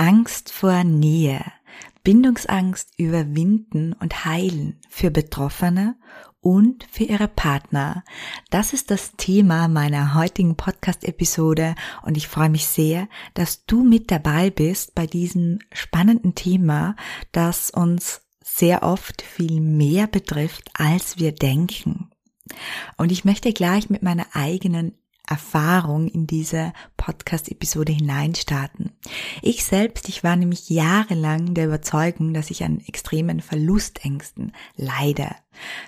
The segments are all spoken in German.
Angst vor Nähe, Bindungsangst überwinden und heilen für Betroffene und für ihre Partner. Das ist das Thema meiner heutigen Podcast-Episode und ich freue mich sehr, dass du mit dabei bist bei diesem spannenden Thema, das uns sehr oft viel mehr betrifft, als wir denken. Und ich möchte gleich mit meiner eigenen Erfahrung in diese Podcast-Episode hineinstarten. Ich selbst, ich war nämlich jahrelang der Überzeugung, dass ich an extremen Verlustängsten leide.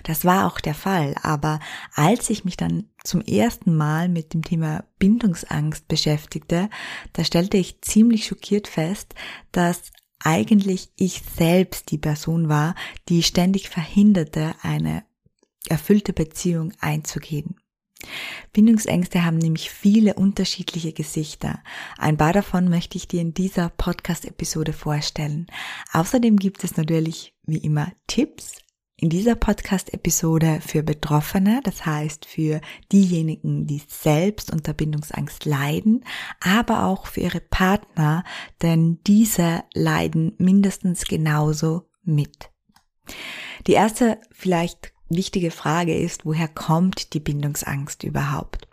Das war auch der Fall, aber als ich mich dann zum ersten Mal mit dem Thema Bindungsangst beschäftigte, da stellte ich ziemlich schockiert fest, dass eigentlich ich selbst die Person war, die ständig verhinderte, eine erfüllte Beziehung einzugehen. Bindungsängste haben nämlich viele unterschiedliche Gesichter. Ein paar davon möchte ich dir in dieser Podcast-Episode vorstellen. Außerdem gibt es natürlich wie immer Tipps in dieser Podcast-Episode für Betroffene, das heißt für diejenigen, die selbst unter Bindungsangst leiden, aber auch für ihre Partner, denn diese leiden mindestens genauso mit. Die erste vielleicht wichtige Frage ist, woher kommt die Bindungsangst überhaupt?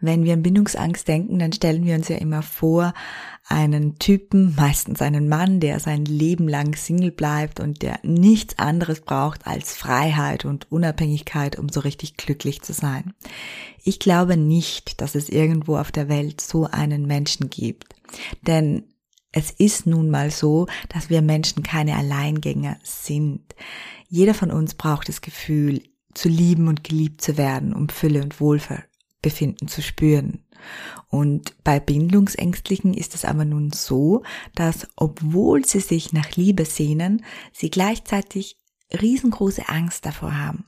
Wenn wir an Bindungsangst denken, dann stellen wir uns ja immer vor, einen Typen, meistens einen Mann, der sein Leben lang Single bleibt und der nichts anderes braucht als Freiheit und Unabhängigkeit, um so richtig glücklich zu sein. Ich glaube nicht, dass es irgendwo auf der Welt so einen Menschen gibt. Denn es ist nun mal so, dass wir Menschen keine Alleingänger sind. Jeder von uns braucht das Gefühl, zu lieben und geliebt zu werden, um Fülle und Wohlbefinden zu spüren. Und bei Bindungsängstlichen ist es aber nun so, dass obwohl sie sich nach Liebe sehnen, sie gleichzeitig riesengroße Angst davor haben.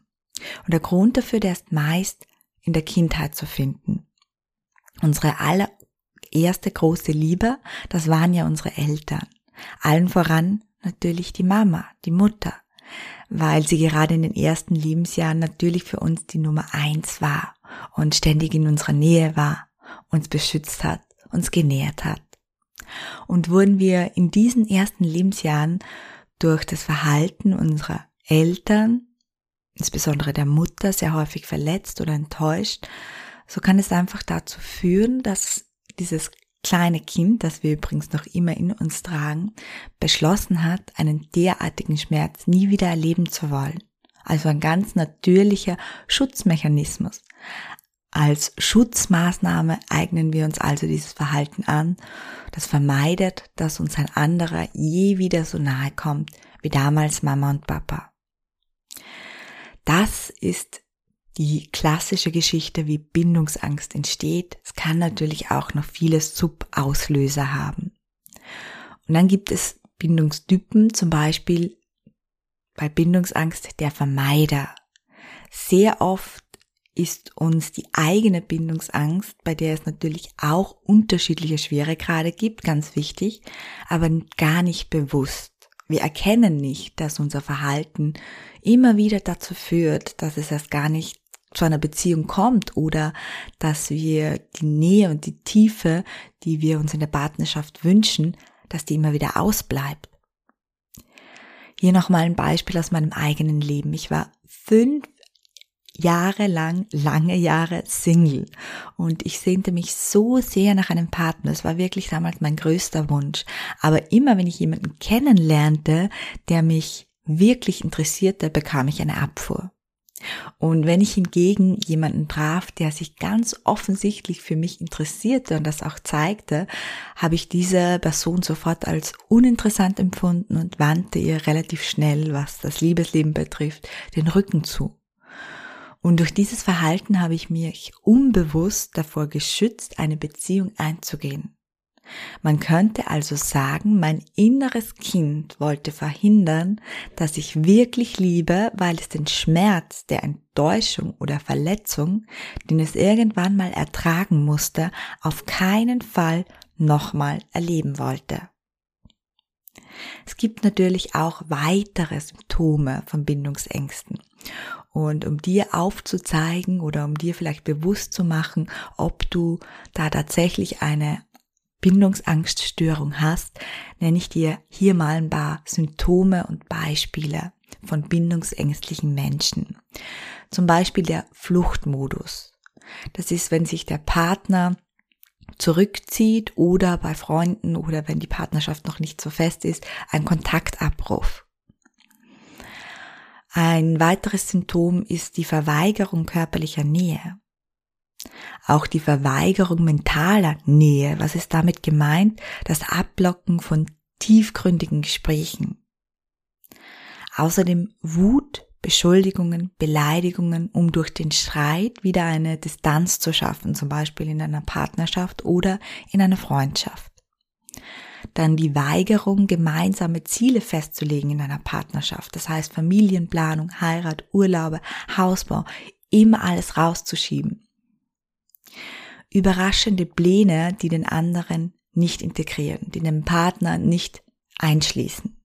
Und der Grund dafür, der ist meist in der Kindheit zu finden. Unsere allererste große Liebe, das waren ja unsere Eltern. Allen voran natürlich die Mama, die Mutter weil sie gerade in den ersten Lebensjahren natürlich für uns die Nummer eins war und ständig in unserer Nähe war, uns beschützt hat, uns genährt hat. Und wurden wir in diesen ersten Lebensjahren durch das Verhalten unserer Eltern, insbesondere der Mutter, sehr häufig verletzt oder enttäuscht, so kann es einfach dazu führen, dass dieses kleine Kind, das wir übrigens noch immer in uns tragen, beschlossen hat, einen derartigen Schmerz nie wieder erleben zu wollen. Also ein ganz natürlicher Schutzmechanismus. Als Schutzmaßnahme eignen wir uns also dieses Verhalten an, das vermeidet, dass uns ein anderer je wieder so nahe kommt wie damals Mama und Papa. Das ist die klassische Geschichte, wie Bindungsangst entsteht. Es kann natürlich auch noch viele Subauslöser haben. Und dann gibt es Bindungstypen, zum Beispiel bei Bindungsangst der Vermeider. Sehr oft ist uns die eigene Bindungsangst, bei der es natürlich auch unterschiedliche Schweregrade gibt, ganz wichtig, aber gar nicht bewusst. Wir erkennen nicht, dass unser Verhalten immer wieder dazu führt, dass es erst gar nicht zu einer Beziehung kommt oder dass wir die Nähe und die Tiefe, die wir uns in der Partnerschaft wünschen, dass die immer wieder ausbleibt. Hier nochmal ein Beispiel aus meinem eigenen Leben. Ich war fünf Jahre lang, lange Jahre Single und ich sehnte mich so sehr nach einem Partner. Es war wirklich damals mein größter Wunsch. Aber immer wenn ich jemanden kennenlernte, der mich wirklich interessierte, bekam ich eine Abfuhr. Und wenn ich hingegen jemanden traf, der sich ganz offensichtlich für mich interessierte und das auch zeigte, habe ich diese Person sofort als uninteressant empfunden und wandte ihr relativ schnell, was das Liebesleben betrifft, den Rücken zu. Und durch dieses Verhalten habe ich mich unbewusst davor geschützt, eine Beziehung einzugehen. Man könnte also sagen, mein inneres Kind wollte verhindern, dass ich wirklich liebe, weil es den Schmerz der Enttäuschung oder Verletzung, den es irgendwann mal ertragen musste, auf keinen Fall nochmal erleben wollte. Es gibt natürlich auch weitere Symptome von Bindungsängsten. Und um dir aufzuzeigen oder um dir vielleicht bewusst zu machen, ob du da tatsächlich eine Bindungsangststörung hast, nenne ich dir hier mal ein paar Symptome und Beispiele von bindungsängstlichen Menschen. Zum Beispiel der Fluchtmodus. Das ist, wenn sich der Partner zurückzieht oder bei Freunden oder wenn die Partnerschaft noch nicht so fest ist, ein Kontaktabruf. Ein weiteres Symptom ist die Verweigerung körperlicher Nähe. Auch die Verweigerung mentaler Nähe. Was ist damit gemeint? Das Abblocken von tiefgründigen Gesprächen. Außerdem Wut, Beschuldigungen, Beleidigungen, um durch den Streit wieder eine Distanz zu schaffen, zum Beispiel in einer Partnerschaft oder in einer Freundschaft. Dann die Weigerung, gemeinsame Ziele festzulegen in einer Partnerschaft. Das heißt Familienplanung, Heirat, Urlaube, Hausbau, immer alles rauszuschieben. Überraschende Pläne, die den anderen nicht integrieren, die den Partner nicht einschließen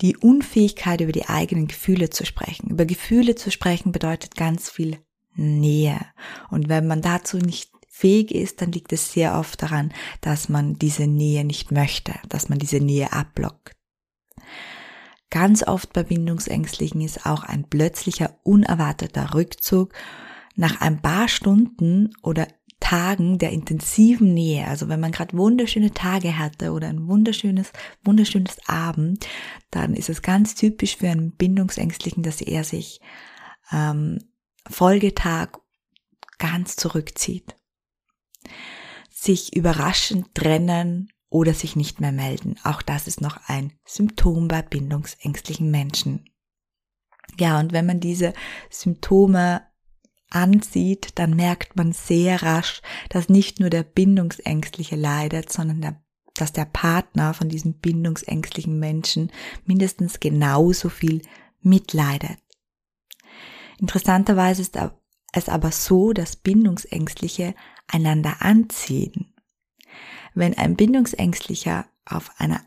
die Unfähigkeit, über die eigenen Gefühle zu sprechen. Über Gefühle zu sprechen bedeutet ganz viel Nähe. Und wenn man dazu nicht fähig ist, dann liegt es sehr oft daran, dass man diese Nähe nicht möchte, dass man diese Nähe abblockt. Ganz oft bei Bindungsängstlichen ist auch ein plötzlicher, unerwarteter Rückzug nach ein paar Stunden oder Tagen der intensiven Nähe, also wenn man gerade wunderschöne Tage hatte oder ein wunderschönes, wunderschönes Abend, dann ist es ganz typisch für einen Bindungsängstlichen, dass er sich ähm, Folgetag ganz zurückzieht. Sich überraschend trennen oder sich nicht mehr melden. Auch das ist noch ein Symptom bei bindungsängstlichen Menschen. Ja, und wenn man diese Symptome ansieht, dann merkt man sehr rasch, dass nicht nur der Bindungsängstliche leidet, sondern der, dass der Partner von diesem bindungsängstlichen Menschen mindestens genauso viel mitleidet. Interessanterweise ist es aber so, dass Bindungsängstliche einander anziehen. Wenn ein Bindungsängstlicher auf einer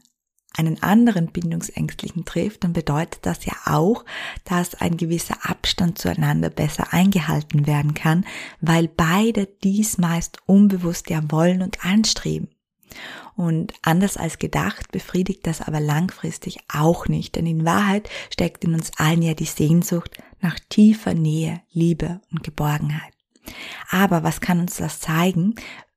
einen anderen Bindungsängstlichen trifft, dann bedeutet das ja auch, dass ein gewisser Abstand zueinander besser eingehalten werden kann, weil beide dies meist unbewusst ja wollen und anstreben. Und anders als gedacht befriedigt das aber langfristig auch nicht, denn in Wahrheit steckt in uns allen ja die Sehnsucht nach tiefer Nähe, Liebe und Geborgenheit. Aber was kann uns das zeigen,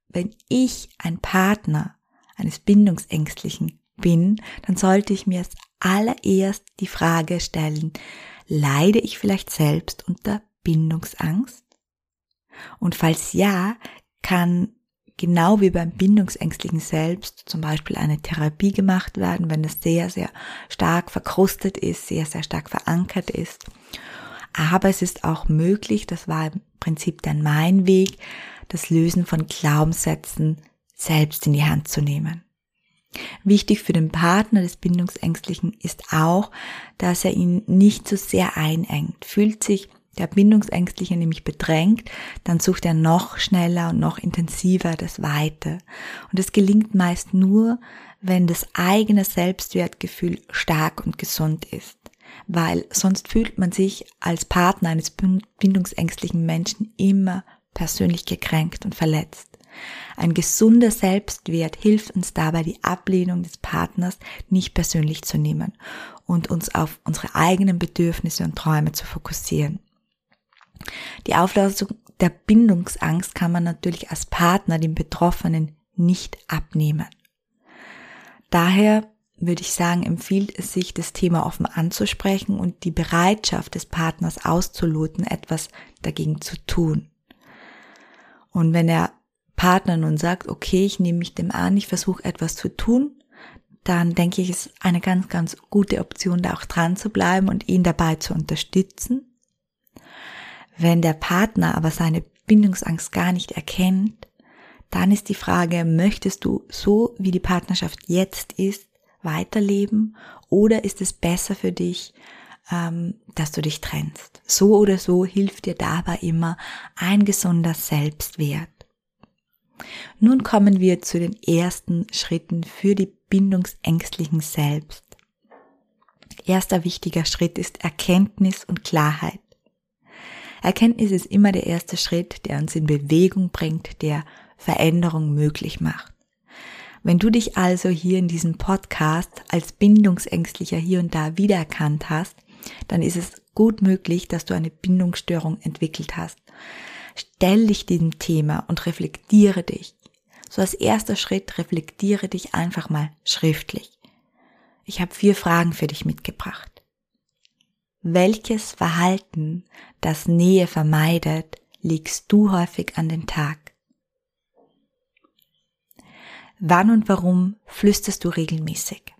wenn ich ein Partner eines Bindungsängstlichen bin, dann sollte ich mir allererst die Frage stellen, leide ich vielleicht selbst unter Bindungsangst? Und falls ja, kann genau wie beim Bindungsängstlichen selbst zum Beispiel eine Therapie gemacht werden, wenn es sehr, sehr stark verkrustet ist, sehr, sehr stark verankert ist. Aber es ist auch möglich, das war im Prinzip dann mein Weg, das Lösen von Glaubenssätzen selbst in die Hand zu nehmen. Wichtig für den Partner des Bindungsängstlichen ist auch, dass er ihn nicht zu so sehr einengt. Fühlt sich der Bindungsängstliche nämlich bedrängt, dann sucht er noch schneller und noch intensiver das Weite. Und es gelingt meist nur, wenn das eigene Selbstwertgefühl stark und gesund ist. Weil sonst fühlt man sich als Partner eines bindungsängstlichen Menschen immer persönlich gekränkt und verletzt. Ein gesunder Selbstwert hilft uns dabei, die Ablehnung des Partners nicht persönlich zu nehmen und uns auf unsere eigenen Bedürfnisse und Träume zu fokussieren. Die Auflösung der Bindungsangst kann man natürlich als Partner dem Betroffenen nicht abnehmen. Daher würde ich sagen, empfiehlt es sich, das Thema offen anzusprechen und die Bereitschaft des Partners auszuloten, etwas dagegen zu tun. Und wenn er Partner nun sagt, okay, ich nehme mich dem an, ich versuche etwas zu tun, dann denke ich, es ist eine ganz, ganz gute Option, da auch dran zu bleiben und ihn dabei zu unterstützen. Wenn der Partner aber seine Bindungsangst gar nicht erkennt, dann ist die Frage, möchtest du so, wie die Partnerschaft jetzt ist, weiterleben oder ist es besser für dich, ähm, dass du dich trennst? So oder so hilft dir dabei immer ein gesunder Selbstwert. Nun kommen wir zu den ersten Schritten für die bindungsängstlichen Selbst. Erster wichtiger Schritt ist Erkenntnis und Klarheit. Erkenntnis ist immer der erste Schritt, der uns in Bewegung bringt, der Veränderung möglich macht. Wenn du dich also hier in diesem Podcast als Bindungsängstlicher hier und da wiedererkannt hast, dann ist es gut möglich, dass du eine Bindungsstörung entwickelt hast. Stell dich diesem Thema und reflektiere dich. So als erster Schritt reflektiere dich einfach mal schriftlich. Ich habe vier Fragen für dich mitgebracht. Welches Verhalten, das Nähe vermeidet, legst du häufig an den Tag? Wann und warum flüsterst du regelmäßig?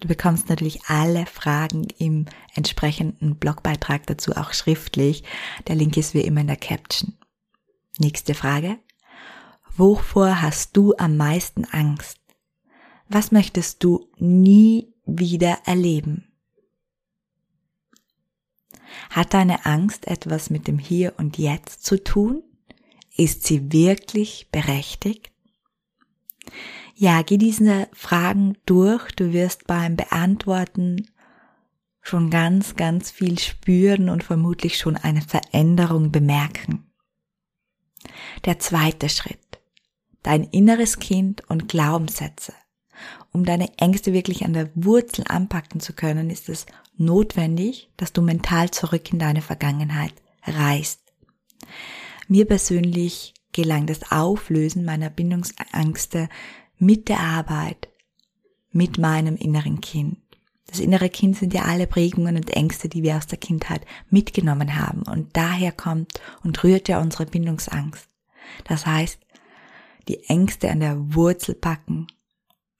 Du bekommst natürlich alle Fragen im entsprechenden Blogbeitrag dazu auch schriftlich. Der Link ist wie immer in der Caption. Nächste Frage. Wovor hast du am meisten Angst? Was möchtest du nie wieder erleben? Hat deine Angst etwas mit dem Hier und Jetzt zu tun? Ist sie wirklich berechtigt? Ja, geh diese Fragen durch. Du wirst beim Beantworten schon ganz, ganz viel spüren und vermutlich schon eine Veränderung bemerken. Der zweite Schritt. Dein inneres Kind und Glaubenssätze. Um deine Ängste wirklich an der Wurzel anpacken zu können, ist es notwendig, dass du mental zurück in deine Vergangenheit reist. Mir persönlich gelang das Auflösen meiner Bindungsängste mit der Arbeit, mit meinem inneren Kind. Das innere Kind sind ja alle Prägungen und Ängste, die wir aus der Kindheit mitgenommen haben. Und daher kommt und rührt ja unsere Bindungsangst. Das heißt, die Ängste an der Wurzel packen,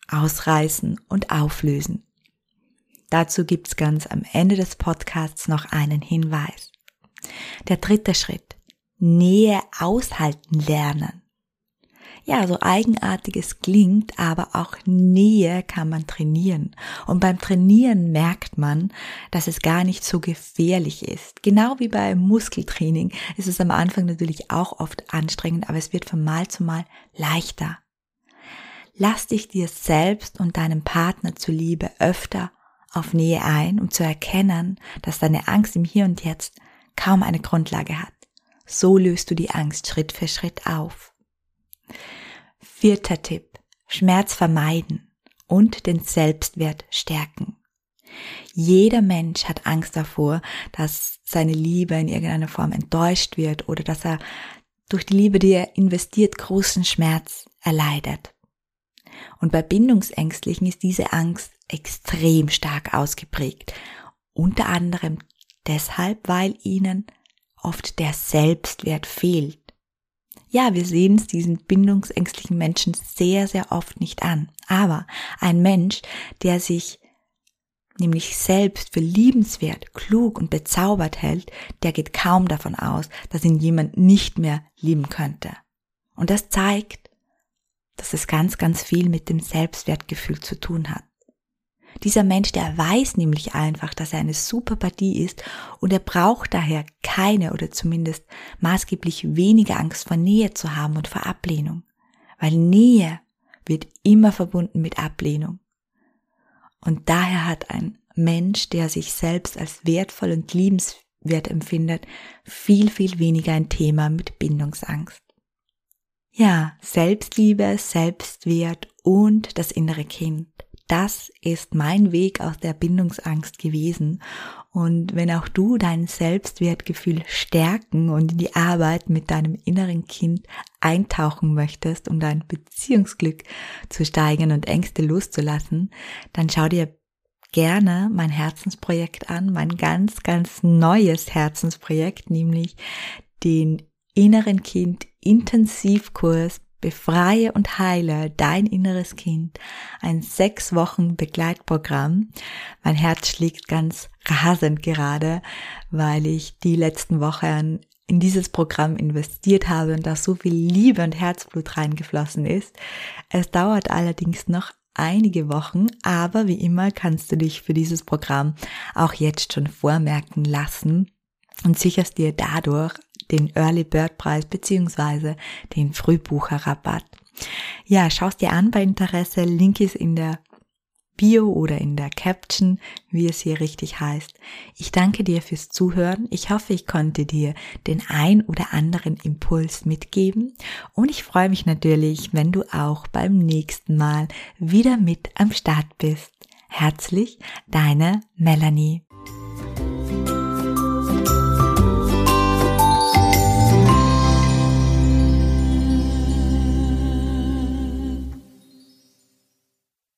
ausreißen und auflösen. Dazu gibt's ganz am Ende des Podcasts noch einen Hinweis. Der dritte Schritt. Nähe aushalten lernen. Ja, so eigenartig es klingt, aber auch Nähe kann man trainieren. Und beim Trainieren merkt man, dass es gar nicht so gefährlich ist. Genau wie beim Muskeltraining ist es am Anfang natürlich auch oft anstrengend, aber es wird von Mal zu Mal leichter. Lass dich dir selbst und deinem Partner zuliebe öfter auf Nähe ein, um zu erkennen, dass deine Angst im Hier und Jetzt kaum eine Grundlage hat. So löst du die Angst Schritt für Schritt auf. Vierter Tipp. Schmerz vermeiden und den Selbstwert stärken. Jeder Mensch hat Angst davor, dass seine Liebe in irgendeiner Form enttäuscht wird oder dass er durch die Liebe, die er investiert, großen Schmerz erleidet. Und bei Bindungsängstlichen ist diese Angst extrem stark ausgeprägt. Unter anderem deshalb, weil ihnen oft der Selbstwert fehlt. Ja, wir sehen es diesen bindungsängstlichen Menschen sehr, sehr oft nicht an. Aber ein Mensch, der sich nämlich selbst für liebenswert, klug und bezaubert hält, der geht kaum davon aus, dass ihn jemand nicht mehr lieben könnte. Und das zeigt, dass es ganz, ganz viel mit dem Selbstwertgefühl zu tun hat. Dieser Mensch, der weiß nämlich einfach, dass er eine super Partie ist und er braucht daher keine oder zumindest maßgeblich weniger Angst vor Nähe zu haben und vor Ablehnung. Weil Nähe wird immer verbunden mit Ablehnung. Und daher hat ein Mensch, der sich selbst als wertvoll und liebenswert empfindet, viel, viel weniger ein Thema mit Bindungsangst. Ja, Selbstliebe, Selbstwert und das innere Kind das ist mein Weg aus der Bindungsangst gewesen. Und wenn auch du dein Selbstwertgefühl stärken und in die Arbeit mit deinem inneren Kind eintauchen möchtest, um dein Beziehungsglück zu steigern und Ängste loszulassen, dann schau dir gerne mein Herzensprojekt an, mein ganz, ganz neues Herzensprojekt, nämlich den inneren Kind Intensivkurs Befreie und heile dein inneres Kind. Ein sechs Wochen Begleitprogramm. Mein Herz schlägt ganz rasend gerade, weil ich die letzten Wochen in dieses Programm investiert habe und da so viel Liebe und Herzblut reingeflossen ist. Es dauert allerdings noch einige Wochen, aber wie immer kannst du dich für dieses Programm auch jetzt schon vormerken lassen und sicherst dir dadurch den Early Bird Preis beziehungsweise den Frühbucherrabatt. Ja, schaust dir an bei Interesse. Link ist in der Bio oder in der Caption, wie es hier richtig heißt. Ich danke dir fürs Zuhören. Ich hoffe, ich konnte dir den ein oder anderen Impuls mitgeben und ich freue mich natürlich, wenn du auch beim nächsten Mal wieder mit am Start bist. Herzlich, deine Melanie.